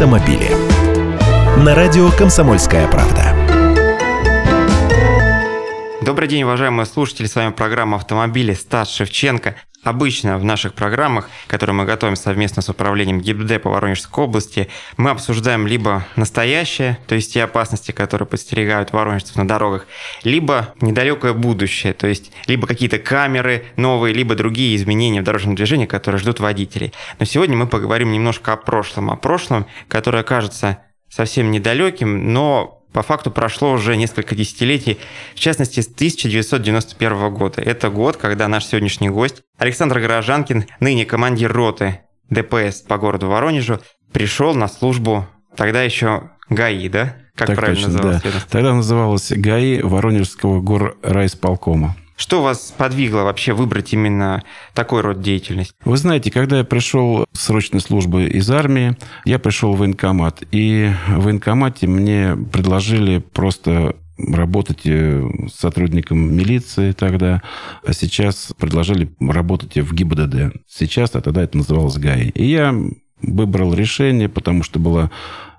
автомобили. На радио «Комсомольская правда». Добрый день, уважаемые слушатели. С вами программа «Автомобили» Стас Шевченко. Обычно в наших программах, которые мы готовим совместно с управлением ГИБДД по Воронежской области, мы обсуждаем либо настоящее, то есть те опасности, которые подстерегают воронежцев на дорогах, либо недалекое будущее, то есть либо какие-то камеры новые, либо другие изменения в дорожном движении, которые ждут водителей. Но сегодня мы поговорим немножко о прошлом, о прошлом, которое кажется совсем недалеким, но по факту прошло уже несколько десятилетий, в частности, с 1991 года. Это год, когда наш сегодняшний гость Александр Горожанкин, ныне командир роты ДПС по городу Воронежу, пришел на службу тогда еще ГАИ, да? Как так правильно точно, называлось? Да. Тогда называлось ГАИ Воронежского гор райсполкома. Что вас подвигло вообще выбрать именно такой род деятельности? Вы знаете, когда я пришел с срочной службы из армии, я пришел в военкомат. И в военкомате мне предложили просто работать э, сотрудником милиции тогда, а сейчас предложили работать в ГИБДД. Сейчас, а тогда это называлось ГАИ. И я выбрал решение, потому что была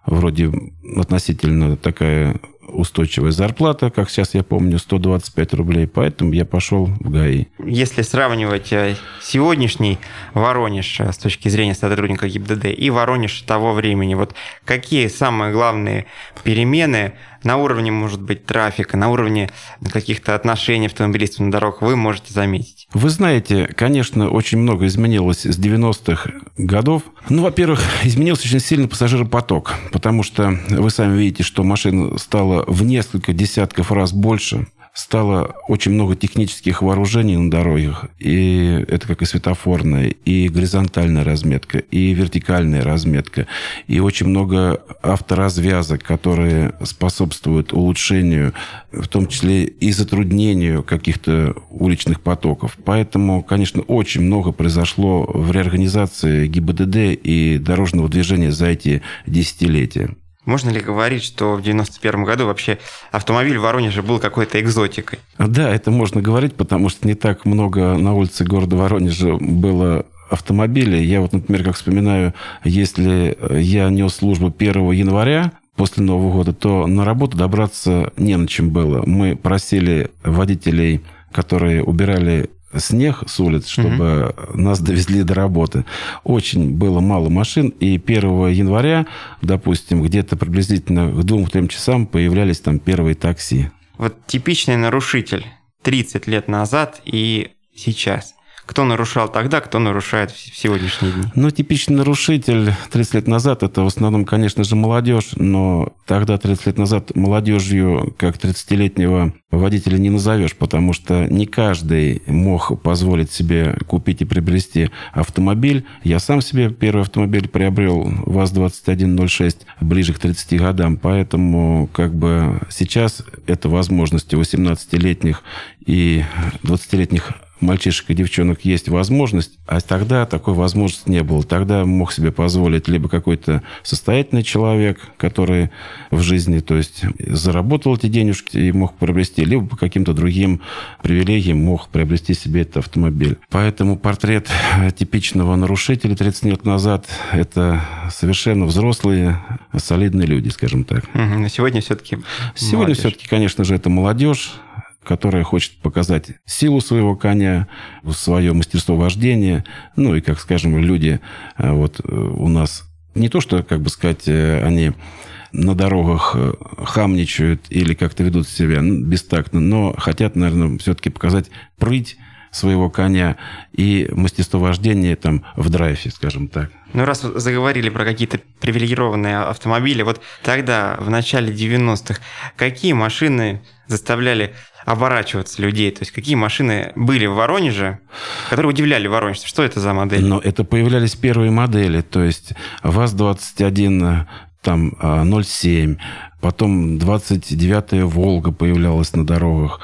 вроде относительно такая устойчивая зарплата, как сейчас я помню, 125 рублей, поэтому я пошел в ГАИ. Если сравнивать э, сегодняшний Воронеж э, с точки зрения сотрудника ГИБДД и Воронеж того времени, вот какие самые главные перемены на уровне, может быть, трафика, на уровне каких-то отношений автомобилистов на дорогах вы можете заметить? Вы знаете, конечно, очень много изменилось с 90-х годов. Ну, во-первых, изменился очень сильно пассажиропоток, потому что вы сами видите, что машин стало в несколько десятков раз больше стало очень много технических вооружений на дорогах. И это как и светофорная, и горизонтальная разметка, и вертикальная разметка, и очень много авторазвязок, которые способствуют улучшению, в том числе и затруднению каких-то уличных потоков. Поэтому, конечно, очень много произошло в реорганизации ГИБДД и дорожного движения за эти десятилетия. Можно ли говорить, что в 91 году вообще автомобиль в Воронеже был какой-то экзотикой? Да, это можно говорить, потому что не так много на улице города Воронежа было автомобилей. Я вот, например, как вспоминаю, если я нес службу 1 января, после Нового года, то на работу добраться не на чем было. Мы просили водителей, которые убирали снег с улиц, чтобы угу. нас довезли до работы. Очень было мало машин, и 1 января, допустим, где-то приблизительно к двум-трем часам появлялись там первые такси. Вот типичный нарушитель 30 лет назад и сейчас – кто нарушал тогда, кто нарушает в сегодняшние дни? Ну, типичный нарушитель 30 лет назад, это в основном, конечно же, молодежь, но тогда, 30 лет назад, молодежью, как 30-летнего водителя не назовешь, потому что не каждый мог позволить себе купить и приобрести автомобиль. Я сам себе первый автомобиль приобрел ВАЗ-2106 ближе к 30 годам, поэтому как бы сейчас это возможности 18-летних и 20-летних мальчишек и девчонок есть возможность, а тогда такой возможности не было. Тогда мог себе позволить либо какой-то состоятельный человек, который в жизни, то есть заработал эти денежки и мог приобрести, либо по каким-то другим привилегиям мог приобрести себе этот автомобиль. Поэтому портрет типичного нарушителя 30 лет назад – это совершенно взрослые, солидные люди, скажем так. Угу, но сегодня все-таки Сегодня все-таки, конечно же, это молодежь, которая хочет показать силу своего коня, свое мастерство вождения. Ну и, как скажем, люди э, вот э, у нас не то, что, как бы сказать, э, они на дорогах хамничают или как-то ведут себя бестактно, но хотят, наверное, все-таки показать прыть своего коня и мастерство вождения там в драйве, скажем так. Ну, раз заговорили про какие-то привилегированные автомобили, вот тогда, в начале 90-х, какие машины заставляли оборачиваться людей? То есть какие машины были в Воронеже, которые удивляли воронежцев? Что это за модель? Ну, это появлялись первые модели, то есть ВАЗ-21 там 07, а, потом 29-я «Волга» появлялась на дорогах,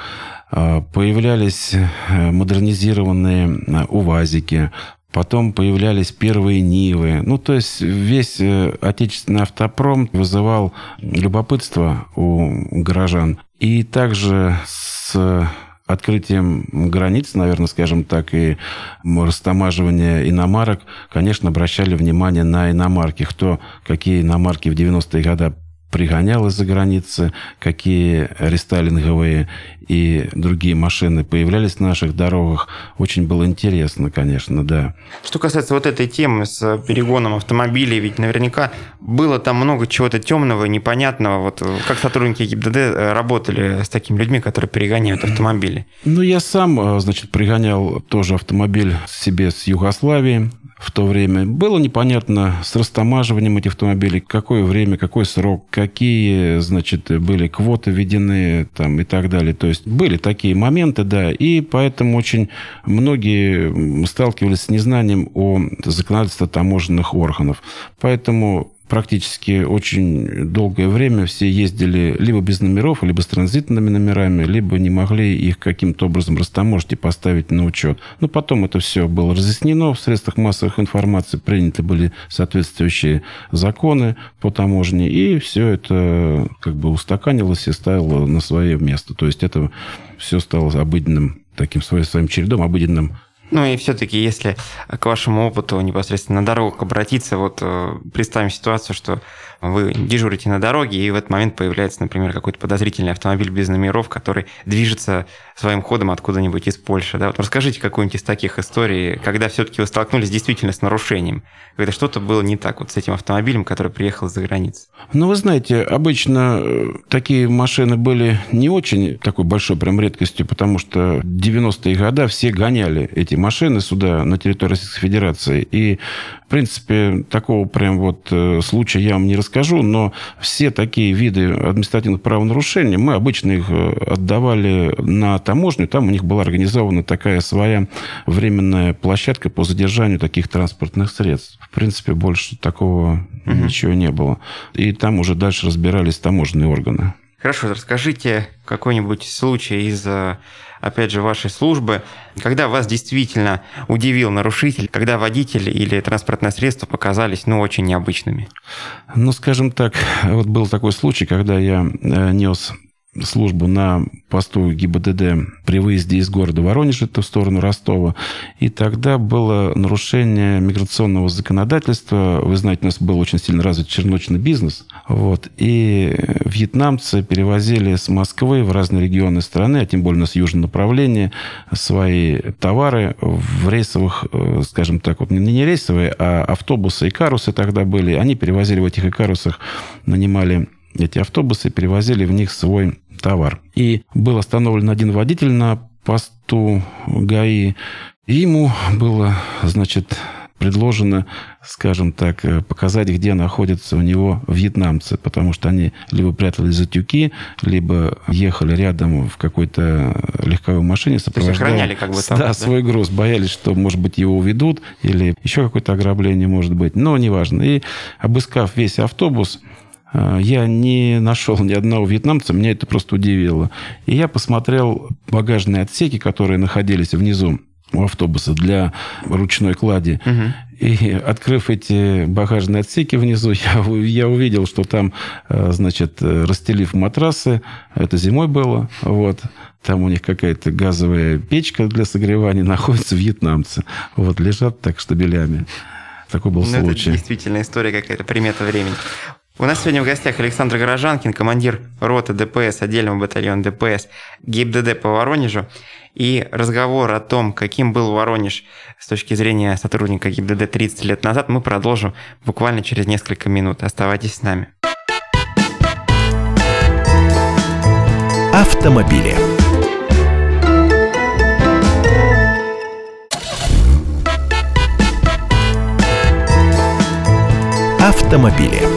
а, появлялись э, модернизированные э, УВАЗики, Потом появлялись первые Нивы. Ну, то есть весь э, отечественный автопром вызывал любопытство у горожан. И также с открытием границ, наверное, скажем так, и растамаживания иномарок, конечно, обращали внимание на иномарки. Кто какие иномарки в 90-е годы пригонял из-за границы, какие рестайлинговые и другие машины появлялись на наших дорогах. Очень было интересно, конечно, да. Что касается вот этой темы с перегоном автомобилей, ведь наверняка было там много чего-то темного, непонятного. Вот как сотрудники ГИБДД работали с такими людьми, которые перегоняют автомобили? Ну, я сам, значит, пригонял тоже автомобиль себе с Югославии в то время. Было непонятно с растамаживанием этих автомобилей, какое время, какой срок, какие, значит, были квоты введены там и так далее. То есть были такие моменты, да, и поэтому очень многие сталкивались с незнанием о законодательстве таможенных органов. Поэтому практически очень долгое время все ездили либо без номеров, либо с транзитными номерами, либо не могли их каким-то образом растаможить и поставить на учет. Но потом это все было разъяснено в средствах массовых информации, приняты были соответствующие законы по таможне, и все это как бы устаканилось и ставило на свое место. То есть это все стало обыденным таким своим, своим чередом, обыденным ну и все-таки, если к вашему опыту непосредственно на дорогах обратиться, вот э, представим ситуацию, что вы дежурите на дороге, и в этот момент появляется, например, какой-то подозрительный автомобиль без номеров, который движется своим ходом откуда-нибудь из Польши. Да? Вот расскажите какую-нибудь из таких историй, когда все-таки вы столкнулись действительно с нарушением, когда что-то было не так вот с этим автомобилем, который приехал из-за границы. Ну, вы знаете, обычно э, такие машины были не очень такой большой прям редкостью, потому что 90-е годы все гоняли эти машины сюда, на территорию Российской Федерации. И, в принципе, такого прям вот э, случая я вам не расскажу, но все такие виды административных правонарушений, мы обычно их э, отдавали на таможню, там у них была организована такая своя временная площадка по задержанию таких транспортных средств. В принципе, больше такого угу. ничего не было. И там уже дальше разбирались таможенные органы. Хорошо, расскажите какой-нибудь случай из, э, опять же, вашей службы, когда вас действительно удивил нарушитель, когда водитель или транспортное средство показались, ну, очень необычными? Ну, скажем так, вот был такой случай, когда я э, нес службу на посту ГИБДД при выезде из города Воронеж, это в сторону Ростова. И тогда было нарушение миграционного законодательства. Вы знаете, у нас был очень сильно развит черночный бизнес. Вот. И вьетнамцы перевозили с Москвы в разные регионы страны, а тем более у нас южное направление, свои товары в рейсовых, э, скажем так, вот не рейсовые, а автобусы и карусы тогда были. Они перевозили в этих икарусах, нанимали эти автобусы, перевозили в них свой товар. И был остановлен один водитель на посту ГАИ. И ему было, значит, предложено, скажем так, показать, где находятся у него вьетнамцы, потому что они либо прятались за тюки, либо ехали рядом в какой-то легковой машине, сопровождая как бы там, да, да, свой груз, боялись, что, может быть, его уведут, или еще какое-то ограбление может быть, но неважно. И обыскав весь автобус, я не нашел ни одного вьетнамца, меня это просто удивило. И я посмотрел багажные отсеки, которые находились внизу у автобуса для ручной клади. Угу. И открыв эти багажные отсеки внизу, я, я увидел, что там, а, значит, расстелив матрасы, это зимой было, вот, там у них какая-то газовая печка для согревания, находятся вьетнамцы. Вот, лежат так штабелями. Такой был ну, случай. Это действительно история какая-то, примета времени. У нас сегодня в гостях Александр Горожанкин, командир роты ДПС, отдельного батальона ДПС ГИБДД по Воронежу. И разговор о том, каким был Воронеж с точки зрения сотрудника ГИБДД 30 лет назад, мы продолжим буквально через несколько минут. Оставайтесь с нами. Автомобили. Автомобили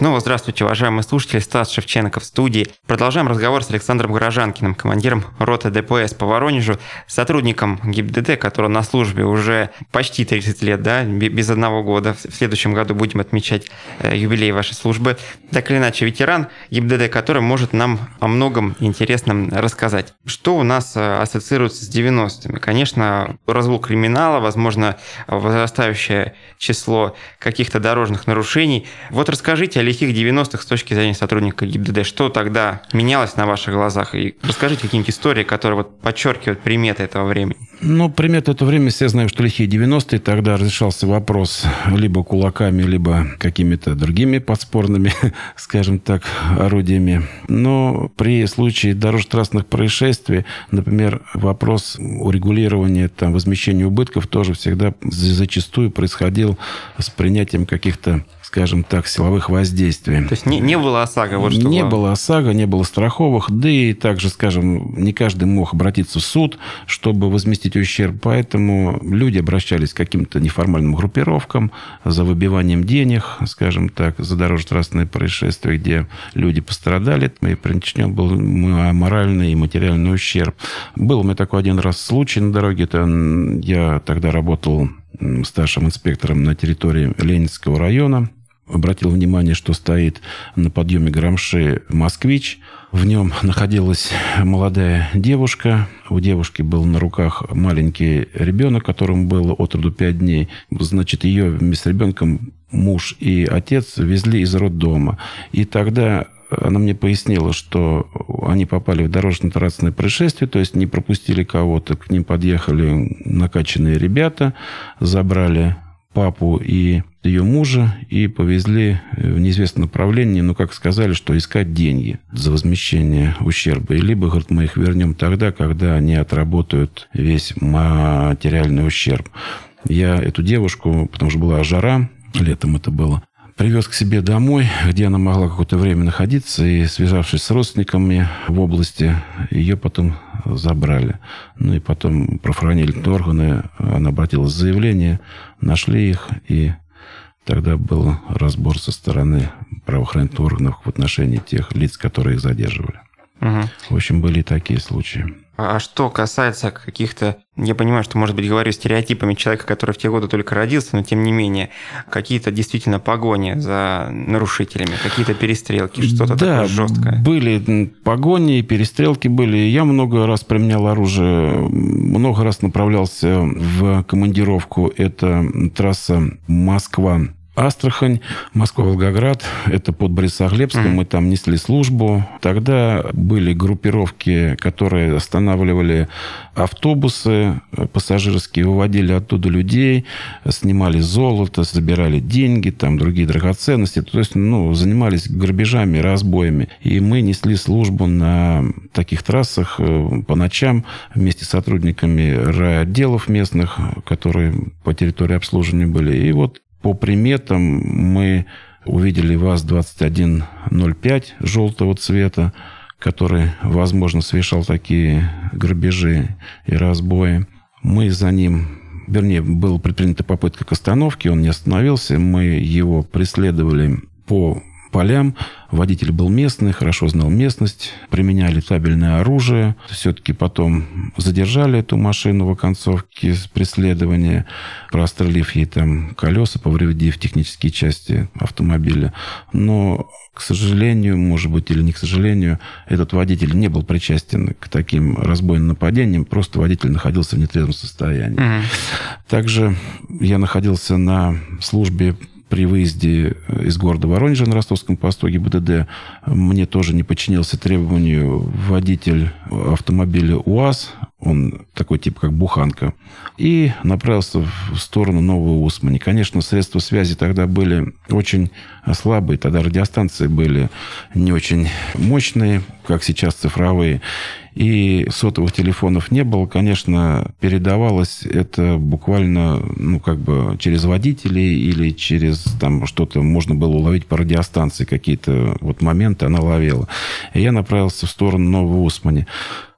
Снова здравствуйте, уважаемые слушатели. Стас Шевченко в студии. Продолжаем разговор с Александром Горожанкиным, командиром роты ДПС по Воронежу, сотрудником ГИБДД, который на службе уже почти 30 лет, да, без одного года. В следующем году будем отмечать э, юбилей вашей службы. Так или иначе, ветеран ГИБДД, который может нам о многом интересном рассказать. Что у нас э, ассоциируется с 90-ми? Конечно, разгул криминала, возможно, возрастающее число каких-то дорожных нарушений. Вот расскажите лихих 90-х с точки зрения сотрудника ГИБДД? Что тогда менялось на ваших глазах? И расскажите какие-нибудь истории, которые вот подчеркивают приметы этого времени. Ну, приметы этого времени все знаем, что лихие 90-е. Тогда разрешался вопрос либо кулаками, либо какими-то другими подспорными, скажем так, орудиями. Но при случае дорожно-трассных происшествий, например, вопрос урегулирования, там, возмещения убытков тоже всегда зачастую происходил с принятием каких-то скажем так, силовых воздействий. То есть не, не было ОСАГО? Вот что не было ОСАГО, не было страховых, да и также, скажем, не каждый мог обратиться в суд, чтобы возместить ущерб, поэтому люди обращались к каким-то неформальным группировкам за выбиванием денег, скажем так, за дорожно-трассные происшествия, где люди пострадали, и причинен был моральный и материальный ущерб. Был у меня такой один раз случай на дороге, это я тогда работал старшим инспектором на территории Ленинского района обратил внимание, что стоит на подъеме Грамши «Москвич». В нем находилась молодая девушка. У девушки был на руках маленький ребенок, которому было от роду 5 дней. Значит, ее вместе с ребенком муж и отец везли из роддома. И тогда она мне пояснила, что они попали в дорожно-транспортное происшествие, то есть не пропустили кого-то, к ним подъехали накачанные ребята, забрали папу и ее мужа и повезли в неизвестном направлении, ну, как сказали, что искать деньги за возмещение ущерба. И либо, говорит, мы их вернем тогда, когда они отработают весь материальный ущерб. Я эту девушку, потому что была жара, летом это было, привез к себе домой, где она могла какое-то время находиться, и, связавшись с родственниками в области, ее потом забрали. Ну и потом правоохранительные органы, она обратилась с заявление, нашли их, и тогда был разбор со стороны правоохранительных органов в отношении тех лиц, которые их задерживали. Угу. В общем, были такие случаи. А что касается каких-то, я понимаю, что, может быть, говорю стереотипами человека, который в те годы только родился, но тем не менее, какие-то действительно погони за нарушителями, какие-то перестрелки, что-то да, такое жесткое. были погони, перестрелки были. Я много раз применял оружие, много раз направлялся в командировку. Это трасса Москва Астрахань, Москва-Волгоград, это под Борисоглебском, mm-hmm. мы там несли службу. Тогда были группировки, которые останавливали автобусы пассажирские, выводили оттуда людей, снимали золото, забирали деньги, там другие драгоценности. То есть, ну, занимались грабежами, разбоями. И мы несли службу на таких трассах э, по ночам вместе с сотрудниками райотделов местных, которые по территории обслуживания были. И вот по приметам мы увидели ВАЗ-2105 желтого цвета, который, возможно, совершал такие грабежи и разбои. Мы за ним, вернее, была предпринята попытка к остановке, он не остановился, мы его преследовали по полям. Водитель был местный, хорошо знал местность, применяли табельное оружие. Все-таки потом задержали эту машину в оконцовке преследования, прострелив ей там колеса, повредив технические части автомобиля. Но к сожалению, может быть, или не к сожалению, этот водитель не был причастен к таким разбойным нападениям, просто водитель находился в нетрезвом состоянии. Угу. Также я находился на службе при выезде э, из города Воронежа на ростовском посту ГИБДД мне тоже не подчинился требованию водитель автомобиля УАЗ, он такой тип, как буханка, и направился в сторону Нового Усмани. Конечно, средства связи тогда были очень слабые, тогда радиостанции были не очень мощные, как сейчас цифровые и сотовых телефонов не было, конечно, передавалось это буквально, ну, как бы через водителей или через там что-то можно было уловить по радиостанции какие-то вот моменты она ловила. И я направился в сторону Нового Усмани.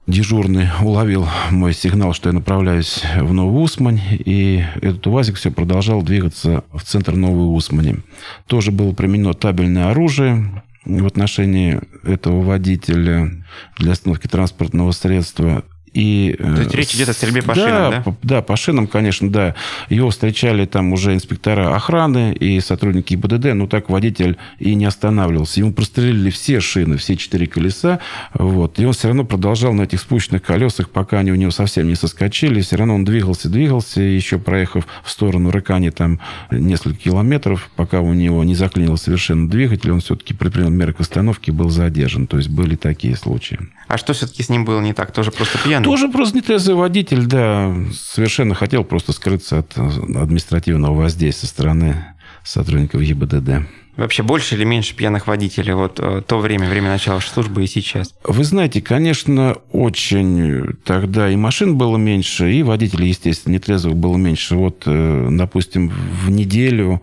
Дежурный уловил мой сигнал, что я направляюсь в Новую Усмань, и этот УАЗик все продолжал двигаться в центр Новой Усмани. Тоже было применено табельное оружие, в отношении этого водителя для остановки транспортного средства. И, То есть речь идет о стрельбе по да, шинам, да? По, да, по шинам, конечно, да. Его встречали там уже инспектора охраны и сотрудники ГИБДД, но так водитель и не останавливался. Ему прострелили все шины, все четыре колеса, вот. И он все равно продолжал на этих спущенных колесах, пока они у него совсем не соскочили. Все равно он двигался, двигался, еще проехав в сторону Рыкани там несколько километров, пока у него не заклинил совершенно двигатель, он все-таки предпринял меры к остановке, был задержан. То есть были такие случаи. А что все-таки с ним было не так? Тоже просто пьяный? Тоже просто нетрезвый водитель, да. Совершенно хотел просто скрыться от административного воздействия со стороны сотрудников ГИБДД. Вообще больше или меньше пьяных водителей? Вот э, то время, время начала службы и сейчас. Вы знаете, конечно, очень тогда и машин было меньше, и водителей, естественно, нетрезвых было меньше. Вот, э, допустим, в неделю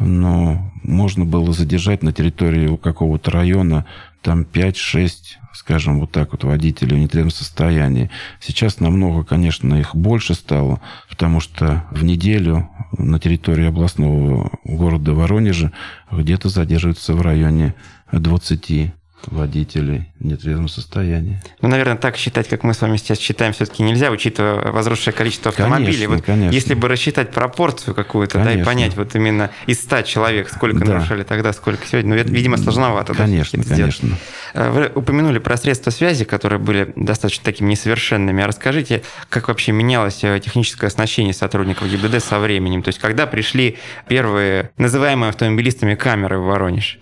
но можно было задержать на территории какого-то района там 5-6, скажем, вот так вот водителей в нетрезвом состоянии. Сейчас намного, конечно, их больше стало, потому что в неделю на территории областного города Воронежа где-то задерживаются в районе 20 водителей в нетрезвом состоянии. Ну, наверное, так считать, как мы с вами сейчас считаем, все-таки нельзя, учитывая возросшее количество автомобилей. Конечно, вот конечно. Если бы рассчитать пропорцию какую-то, да, и понять вот именно из 100 человек, сколько да. нарушали тогда, сколько сегодня, ну, это, видимо, сложновато. Конечно, да, конечно. Э, вы упомянули про средства связи, которые были достаточно такими несовершенными. А расскажите, как вообще менялось э, техническое оснащение сотрудников ГИБДД со временем? То есть, когда пришли первые называемые автомобилистами камеры в Воронеж?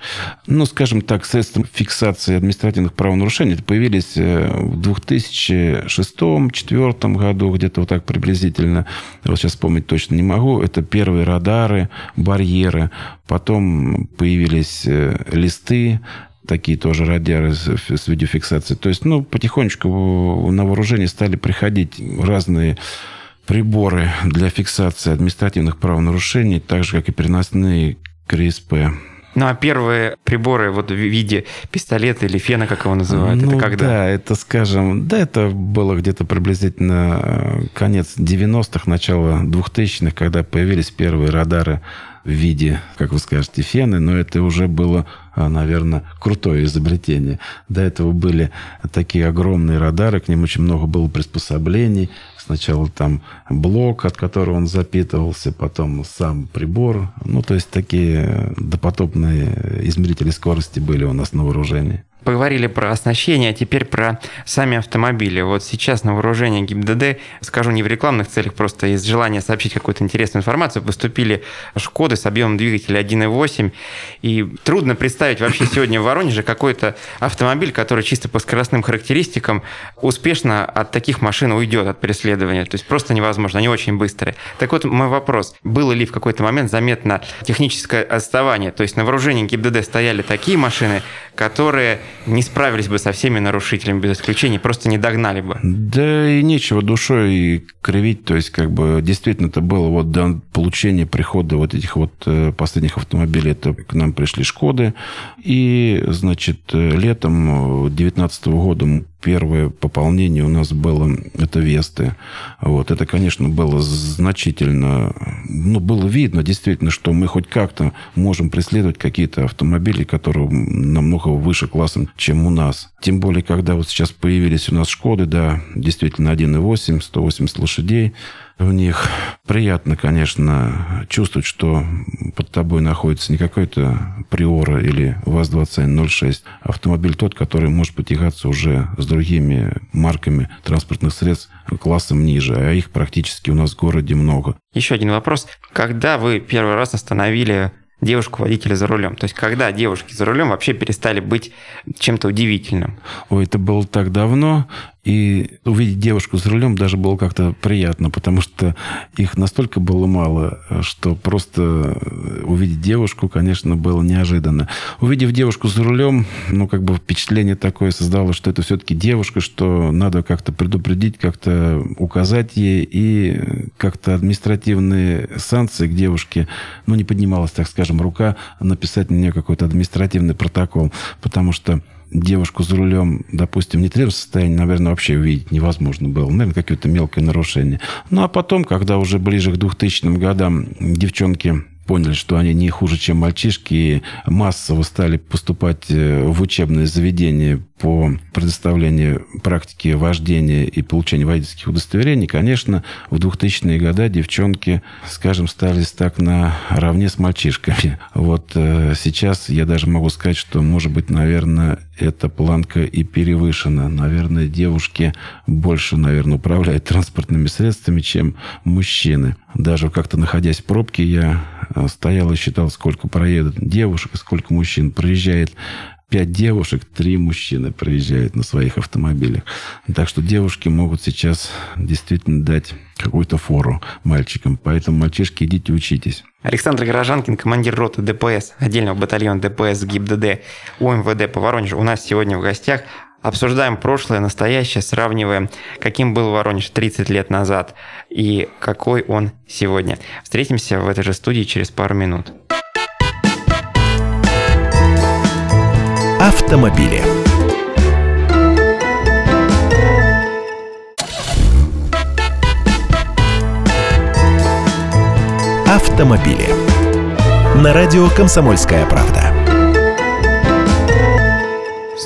Ну, скажем так, средства фиксации административных правонарушений появились э, в 2006-2004 году, где-то вот так приблизительно. Вот сейчас вспомнить точно не могу. Это первые радары, барьеры. Потом появились листы, такие тоже радиары с видеофиксацией. То есть, ну, потихонечку на вооружение стали приходить разные приборы для фиксации административных правонарушений, так же, как и переносные КРСП. Ну, а первые приборы вот в виде пистолета или фена, как его называют, ну, это когда? Да, это, скажем, да, это было где-то приблизительно э, конец 90-х, начало 2000-х, когда появились первые радары в виде, как вы скажете, фены, но это уже было, а, наверное, крутое изобретение. До этого были такие огромные радары, к ним очень много было приспособлений. Сначала там блок, от которого он запитывался, потом сам прибор. Ну, то есть такие допотопные измерители скорости были у нас на вооружении поговорили про оснащение, а теперь про сами автомобили. Вот сейчас на вооружение ГИБДД, скажу не в рекламных целях, просто из желания сообщить какую-то интересную информацию, поступили Шкоды с объемом двигателя 1.8. И трудно представить вообще сегодня в Воронеже какой-то автомобиль, который чисто по скоростным характеристикам успешно от таких машин уйдет от преследования. То есть просто невозможно, они очень быстрые. Так вот, мой вопрос. Было ли в какой-то момент заметно техническое отставание? То есть на вооружении ГИБДД стояли такие машины, которые не справились бы со всеми нарушителями без исключения, просто не догнали бы. Да и нечего душой кривить, то есть как бы действительно это было вот до получения прихода вот этих вот э, последних автомобилей, это к нам пришли Шкоды, и, значит, э, летом 2019 года первое пополнение у нас было, это Весты. Вот. Это, конечно, было значительно, ну, было видно действительно, что мы хоть как-то можем преследовать какие-то автомобили, которые намного выше классом, чем у нас. Тем более, когда вот сейчас появились у нас Шкоды, да, действительно 1.8, 180 лошадей, в них. Приятно, конечно, чувствовать, что под тобой находится не какой-то Приора или ВАЗ-2106, а автомобиль тот, который может потягаться уже с другими марками транспортных средств классом ниже, а их практически у нас в городе много. Еще один вопрос. Когда вы первый раз остановили девушку-водителя за рулем? То есть, когда девушки за рулем вообще перестали быть чем-то удивительным? Ой, это было так давно. И увидеть девушку за рулем даже было как-то приятно, потому что их настолько было мало, что просто увидеть девушку, конечно, было неожиданно. Увидев девушку за рулем, ну, как бы впечатление такое создало, что это все-таки девушка, что надо как-то предупредить, как-то указать ей, и как-то административные санкции к девушке, ну, не поднималась, так скажем, рука написать на нее какой-то административный протокол, потому что девушку за рулем, допустим, не трезвом состоянии, наверное, вообще увидеть невозможно было. Наверное, какое-то мелкое нарушение. Ну, а потом, когда уже ближе к 2000 годам девчонки поняли, что они не хуже, чем мальчишки, и массово стали поступать э, в учебные заведения по предоставлению практики вождения и получению водительских удостоверений, конечно, в 2000-е годы девчонки, скажем, стали так наравне с мальчишками. Вот э, сейчас я даже могу сказать, что, может быть, наверное, эта планка и перевышена. Наверное, девушки больше, наверное, управляют транспортными средствами, чем мужчины. Даже как-то находясь в пробке, я стоял и считал, сколько проедет девушек, сколько мужчин проезжает пять девушек, три мужчины проезжают на своих автомобилях. Так что девушки могут сейчас действительно дать какую-то фору мальчикам. Поэтому, мальчишки, идите учитесь. Александр Горожанкин, командир роты ДПС, отдельного батальона ДПС ГИБДД УМВД по Воронежу, у нас сегодня в гостях. Обсуждаем прошлое, настоящее, сравниваем, каким был Воронеж 30 лет назад и какой он сегодня. Встретимся в этой же студии через пару минут. Автомобили. Автомобили. На радио «Комсомольская правда».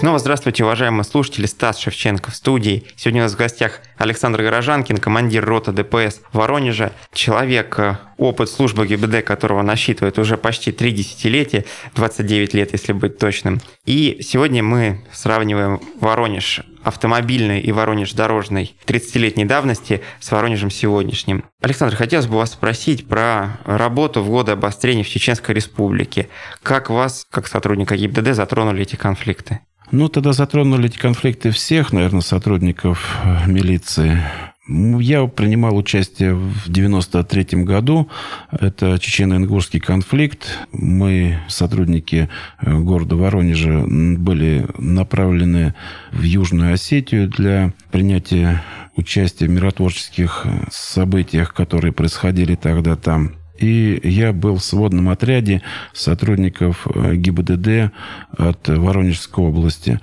Снова здравствуйте, уважаемые слушатели. Стас Шевченко в студии. Сегодня у нас в гостях Александр Горожанкин, командир роты ДПС Воронежа. Человек, э, опыт службы ГИБД которого насчитывает уже почти три десятилетия, 29 лет, если быть точным. И сегодня мы сравниваем Воронеж автомобильный и Воронеж дорожный 30-летней давности с Воронежем сегодняшним. Александр, хотелось бы вас спросить про работу в годы обострения в Чеченской Республике. Как вас, как сотрудника ГИБДД, затронули эти конфликты? Ну, тогда затронули эти конфликты всех, наверное, сотрудников э, милиции. Я принимал участие в 93 году. Это чечено-ингушский конфликт. Мы, сотрудники э, города Воронежа, были направлены в Южную Осетию для принятия участия в миротворческих э, событиях, которые происходили тогда там. И я был в сводном отряде сотрудников э, ГИБДД от Воронежской области.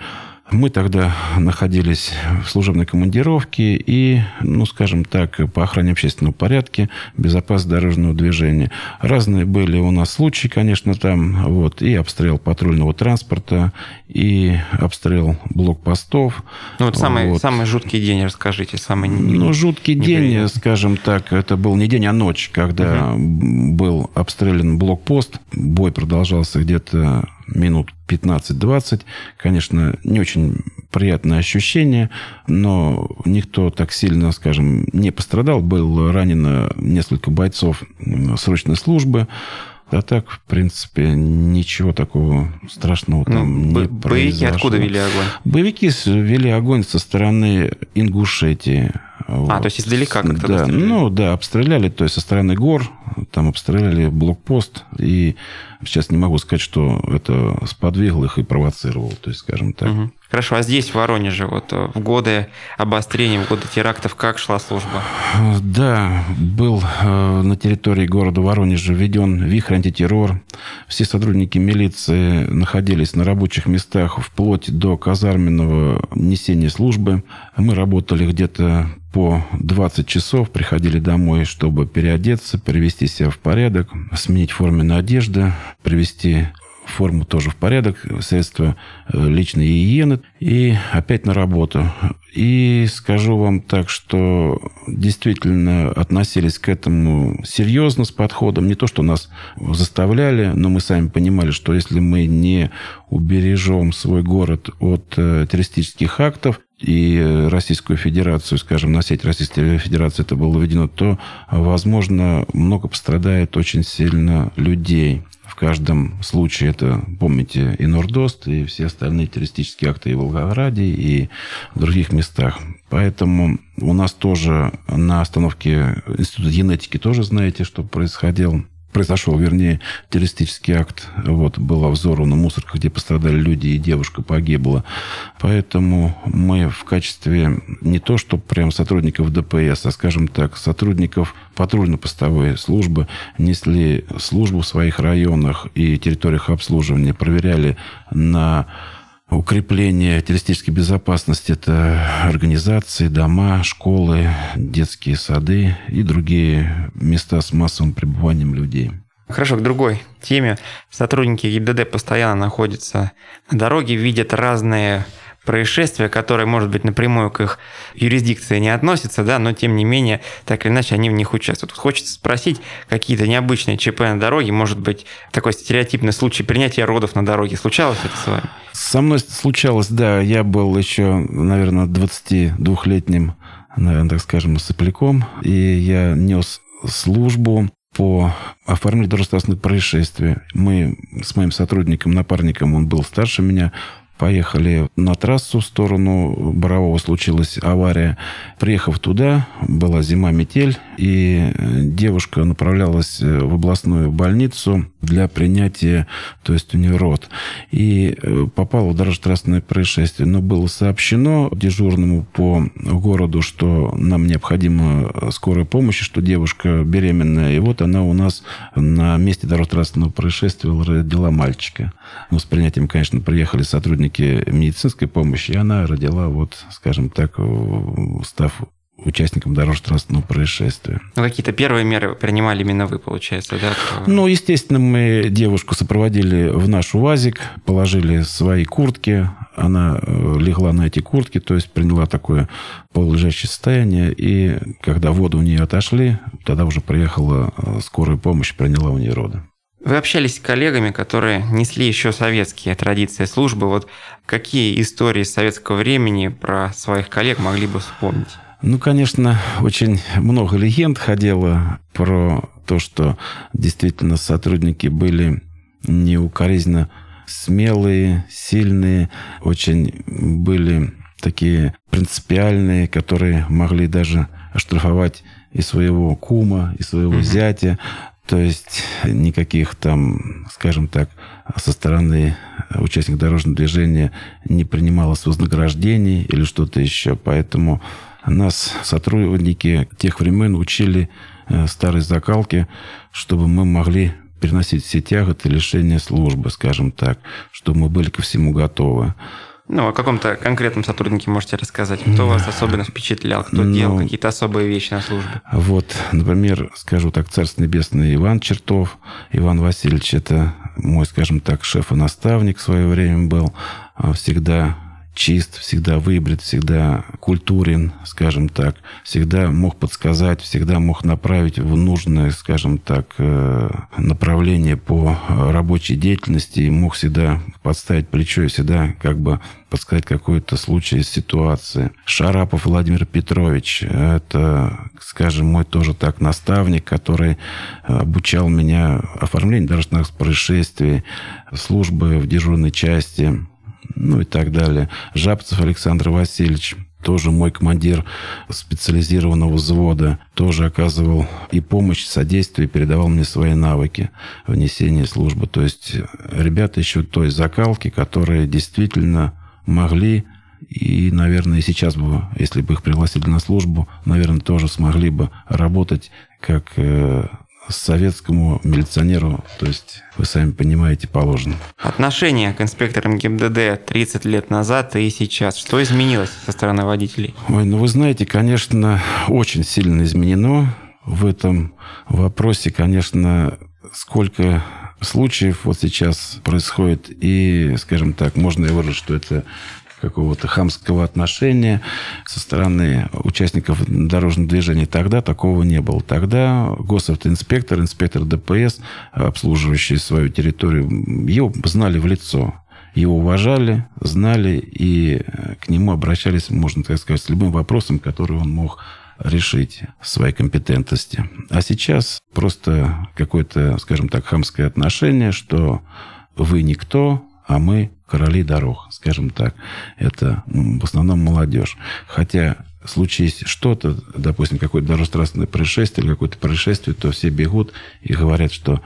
Мы тогда находились в служебной командировке и, ну, скажем так, по охране общественного порядка, безопасности дорожного движения. Разные были у нас случаи, конечно, там, вот, и обстрел патрульного транспорта, и обстрел блокпостов. Ну, вот самый, вот. самый жуткий день, расскажите, самый Ну, жуткий день, скажем так, это был не день, а ночь, когда угу. был обстрелян блокпост. Бой продолжался где-то минут 15-20. Конечно, не очень приятное ощущение, но никто так сильно, скажем, не пострадал. Было ранено несколько бойцов срочной службы. А так, в принципе, ничего такого страшного ну, там бо- не произошло. Боевики откуда вели огонь? Боевики вели огонь со стороны Ингушетии. А, вот. то есть издалека как-то Да, ну да, обстреляли, то есть со стороны гор, там обстреляли блокпост, и сейчас не могу сказать, что это сподвигло их и провоцировало, то есть, скажем так. Угу. Хорошо, а здесь, в Воронеже, вот э, в годы обострения, в годы терактов, как шла служба? Да, был э, на территории города Воронежа введен вихрь антитеррор. Все сотрудники милиции находились на рабочих местах вплоть до казарменного несения службы. Мы работали где-то по 20 часов, приходили домой, чтобы переодеться, привести себя в порядок, сменить форменную одежду, привести форму тоже в порядок, средства э, личной гигиены и опять на работу. И скажу вам так, что действительно относились к этому серьезно, с подходом. Не то, что нас заставляли, но мы сами понимали, что если мы не убережем свой город от э, террористических актов, и Российскую Федерацию, скажем, на сеть Российской Федерации это было введено, то, возможно, много пострадает очень сильно людей каждом случае это, помните, и Нордост, и все остальные террористические акты и в Волгограде, и в других местах. Поэтому у нас тоже на остановке Института генетики тоже знаете, что происходило произошел, вернее, террористический акт. Вот, была взорвана мусорка, где пострадали люди, и девушка погибла. Поэтому мы в качестве не то, что прям сотрудников ДПС, а, скажем так, сотрудников патрульно-постовой службы несли службу в своих районах и территориях обслуживания, проверяли на укрепление террористической безопасности. Это организации, дома, школы, детские сады и другие места с массовым пребыванием людей. Хорошо, к другой теме. Сотрудники ГИБДД постоянно находятся на дороге, видят разные происшествия, которые, может быть, напрямую к их юрисдикции не относятся, да, но тем не менее, так или иначе, они в них участвуют. Хочется спросить, какие-то необычные ЧП на дороге, может быть, такой стереотипный случай принятия родов на дороге. Случалось это с вами? Со мной случалось, да. Я был еще, наверное, 22-летним, наверное, так скажем, сопляком, и я нес службу по оформлению дорожно-транспортных происшествий. Мы с моим сотрудником, напарником, он был старше меня, Поехали на трассу в сторону Борового, случилась авария. Приехав туда, была зима, метель, и девушка направлялась в областную больницу для принятия, то есть у нее род. И э, попала в дорожно-транспортное происшествие. Но было сообщено дежурному по городу, что нам необходима скорая помощь, что девушка беременная. И вот она у нас на месте дорожно-транспортного происшествия родила мальчика. Ну, с принятием, конечно, приехали сотрудники сотрудники медицинской помощи, и она родила, вот, скажем так, став участником дорожно-транспортного происшествия. Ну, какие-то первые меры принимали именно вы, получается, да? Ну, естественно, мы девушку сопроводили в наш УАЗик, положили свои куртки, она э, легла на эти куртки, то есть приняла такое полулежащее состояние, и когда воду у нее отошли, тогда уже приехала э, скорая помощь, приняла у нее роды. Вы общались с коллегами, которые несли еще советские традиции службы. Вот какие истории советского времени про своих коллег могли бы вспомнить? Ну, конечно, очень много легенд ходило про то, что действительно сотрудники были неукоризненно смелые, сильные, очень были такие принципиальные, которые могли даже оштрафовать и своего кума, и своего mm-hmm. зятя. То есть никаких там, скажем так, со стороны участника дорожного движения не принималось вознаграждений или что-то еще. Поэтому нас сотрудники тех времен учили э, старой закалки, чтобы мы могли переносить все тяготы лишения службы, скажем так, чтобы мы были ко всему готовы. Ну, о каком-то конкретном сотруднике можете рассказать? Кто вас особенно впечатлял? Кто ну, делал какие-то особые вещи на службе? Вот, например, скажу так, Царство Небесное Иван Чертов, Иван Васильевич, это мой, скажем так, шеф и наставник в свое время был. А, всегда чист, всегда выбрит, всегда культурен, скажем так, всегда мог подсказать, всегда мог направить в нужное, скажем так, э, направление по рабочей деятельности и мог всегда подставить плечо и всегда как бы подсказать какой-то случай ситуации. Шарапов Владимир Петрович, это, скажем, мой тоже так наставник, который обучал меня оформлению дорожных происшествий, службы в дежурной части, ну и так далее. Жабцев Александр Васильевич, тоже мой командир специализированного взвода, тоже оказывал и помощь, и содействие, передавал мне свои навыки в несении службы. То есть ребята еще той закалки, которые действительно могли и, наверное, сейчас бы, если бы их пригласили на службу, наверное, тоже смогли бы работать как э, советскому милиционеру, то есть, вы сами понимаете, положено. Отношение к инспекторам ГИБДД 30 лет назад и сейчас. Что изменилось со стороны водителей? Ой, ну вы знаете, конечно, очень сильно изменено. В этом вопросе, конечно, сколько случаев вот сейчас происходит, и, скажем так, можно и выразить, что это какого-то хамского отношения со стороны участников дорожного движения. Тогда такого не было. Тогда госавтоинспектор, инспектор ДПС, обслуживающий свою территорию, его знали в лицо. Его уважали, знали и к нему обращались, можно так сказать, с любым вопросом, который он мог решить своей компетентности. А сейчас просто какое-то, скажем так, хамское отношение, что вы никто, а мы короли дорог, скажем так. Это в основном молодежь. Хотя случись что-то, допустим, какое-то дорожно-транспортное происшествие или какое-то происшествие, то все бегут и говорят, что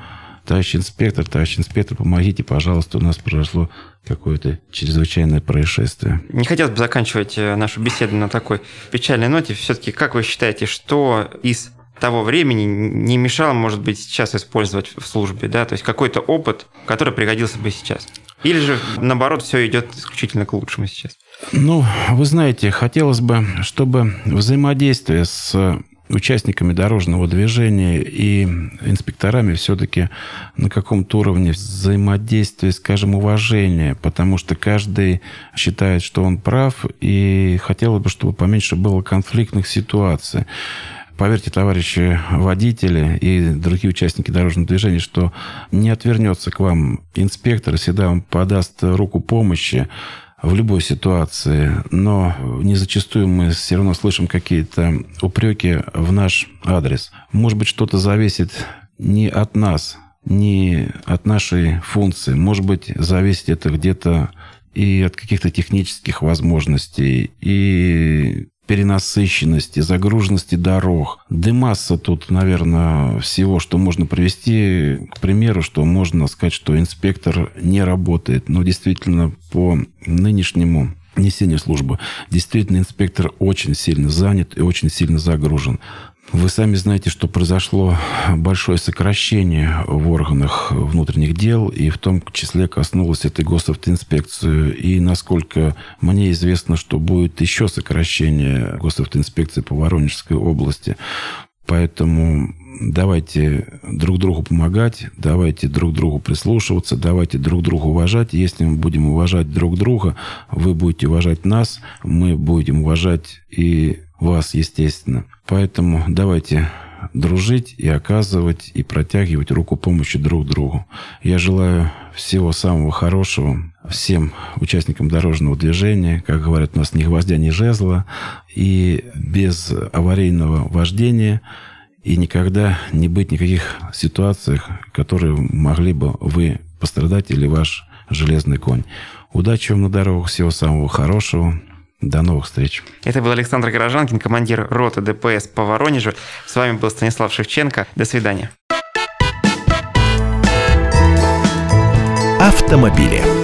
товарищ инспектор, товарищ инспектор, помогите, пожалуйста, у нас произошло какое-то чрезвычайное происшествие. Не хотелось бы заканчивать э, нашу беседу на такой печальной ноте. Все-таки, как вы считаете, что из того времени не мешало, может быть, сейчас использовать в службе, да, то есть какой-то опыт, который пригодился бы сейчас? Или же, наоборот, все идет исключительно к лучшему сейчас? Ну, вы знаете, хотелось бы, чтобы взаимодействие с участниками дорожного движения и инспекторами все-таки на каком-то уровне взаимодействия, скажем, уважения, потому что каждый считает, что он прав, и хотелось бы, чтобы поменьше было конфликтных ситуаций. Поверьте, товарищи водители и другие участники дорожного движения, что не отвернется к вам инспектор, всегда вам подаст руку помощи в любой ситуации, но не зачастую мы все равно слышим какие-то упреки в наш адрес. Может быть, что-то зависит не от нас, не от нашей функции. Может быть, зависит это где-то и от каких-то технических возможностей, и перенасыщенности, загруженности дорог. Да масса тут, наверное, всего, что можно привести. К примеру, что можно сказать, что инспектор не работает. Но действительно, по нынешнему несению службы, действительно инспектор очень сильно занят и очень сильно загружен. Вы сами знаете, что произошло большое сокращение в органах внутренних дел, и в том числе коснулось этой госавтоинспекции. И насколько мне известно, что будет еще сокращение госавтоинспекции по Воронежской области. Поэтому давайте друг другу помогать, давайте друг другу прислушиваться, давайте друг друга уважать. Если мы будем уважать друг друга, вы будете уважать нас, мы будем уважать и вас, естественно. Поэтому давайте дружить и оказывать, и протягивать руку помощи друг другу. Я желаю всего самого хорошего всем участникам дорожного движения, как говорят у нас, ни гвоздя, ни жезла, и без аварийного вождения, и никогда не быть никаких ситуациях, которые могли бы вы пострадать или ваш железный конь. Удачи вам на дорогах, всего самого хорошего. До новых встреч. Это был Александр Горожанкин, командир роты ДПС по Воронежу. С вами был Станислав Шевченко. До свидания. Автомобили.